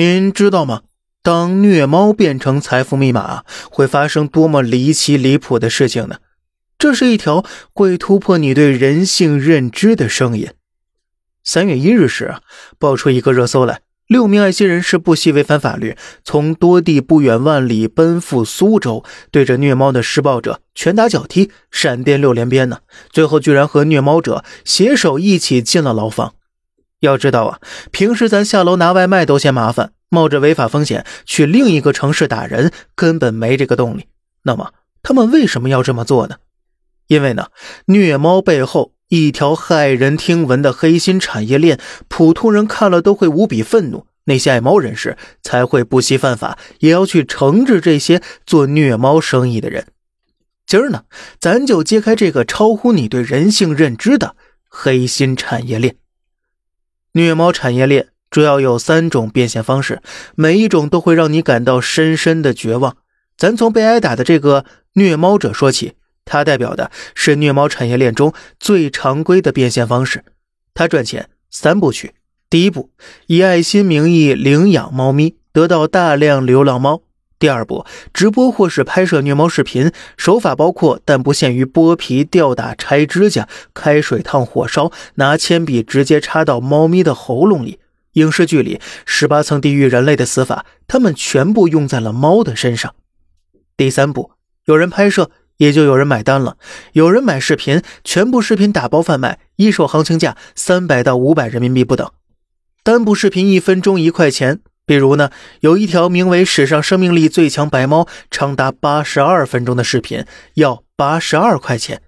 您知道吗？当虐猫变成财富密码，会发生多么离奇离谱的事情呢？这是一条会突破你对人性认知的声音。三月一日时，爆出一个热搜来：六名爱心人士不惜违反法律，从多地不远万里奔赴苏州，对着虐猫的施暴者拳打脚踢、闪电六连鞭呢。最后居然和虐猫者携手一起进了牢房。要知道啊，平时咱下楼拿外卖都嫌麻烦，冒着违法风险去另一个城市打人，根本没这个动力。那么他们为什么要这么做呢？因为呢，虐猫背后一条骇人听闻的黑心产业链，普通人看了都会无比愤怒。那些爱猫人士才会不惜犯法，也要去惩治这些做虐猫生意的人。今儿呢，咱就揭开这个超乎你对人性认知的黑心产业链。虐猫产业链主要有三种变现方式，每一种都会让你感到深深的绝望。咱从被挨打的这个虐猫者说起，他代表的是虐猫产业链中最常规的变现方式。他赚钱三部曲：第一步，以爱心名义领养猫咪，得到大量流浪猫。第二步，直播或是拍摄虐猫视频，手法包括但不限于剥皮、吊打、拆指甲、开水烫、火烧、拿铅笔直接插到猫咪的喉咙里。影视剧里十八层地狱人类的死法，他们全部用在了猫的身上。第三步，有人拍摄，也就有人买单了。有人买视频，全部视频打包贩卖，一手行情价三百到五百人民币不等，单部视频一分钟一块钱。比如呢，有一条名为“史上生命力最强白猫”长达八十二分钟的视频，要八十二块钱。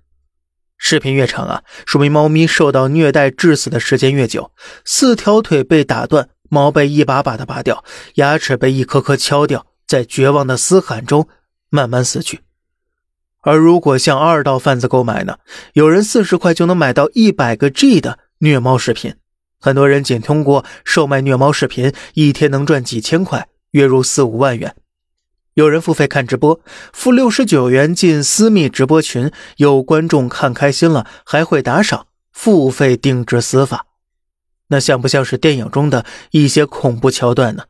视频越长啊，说明猫咪受到虐待致死的时间越久。四条腿被打断，毛被一把把的拔掉，牙齿被一颗颗敲掉，在绝望的嘶喊中慢慢死去。而如果向二道贩子购买呢，有人四十块就能买到一百个 G 的虐猫视频。很多人仅通过售卖虐猫视频，一天能赚几千块，月入四五万元。有人付费看直播，付六十九元进私密直播群，有观众看开心了还会打赏，付费定制死法。那像不像是电影中的一些恐怖桥段呢？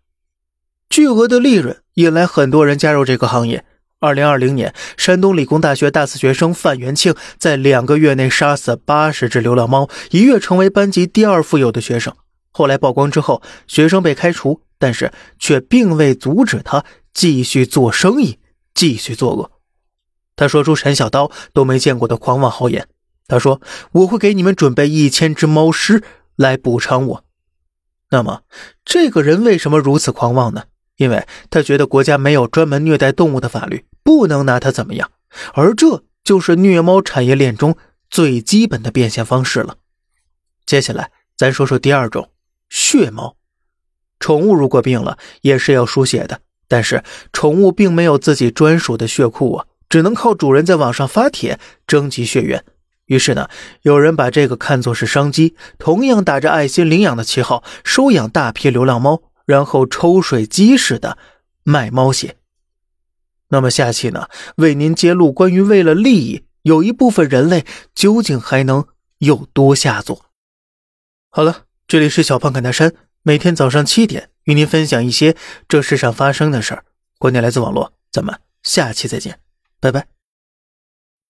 巨额的利润引来很多人加入这个行业。二零二零年，山东理工大学大四学生范元庆在两个月内杀死八十只流浪猫，一跃成为班级第二富有的学生。后来曝光之后，学生被开除，但是却并未阻止他继续做生意，继续作恶。他说出陈小刀都没见过的狂妄豪言。他说：“我会给你们准备一千只猫尸来补偿我。”那么，这个人为什么如此狂妄呢？因为他觉得国家没有专门虐待动物的法律。不能拿它怎么样，而这就是虐猫产业链中最基本的变现方式了。接下来，咱说说第二种血猫。宠物如果病了，也是要输血的，但是宠物并没有自己专属的血库啊，只能靠主人在网上发帖征集血源。于是呢，有人把这个看作是商机，同样打着爱心领养的旗号，收养大批流浪猫，然后抽水机似的卖猫血。那么下期呢，为您揭露关于为了利益，有一部分人类究竟还能有多下作？好了，这里是小胖侃大山，每天早上七点与您分享一些这世上发生的事儿。观点来自网络，咱们下期再见，拜拜。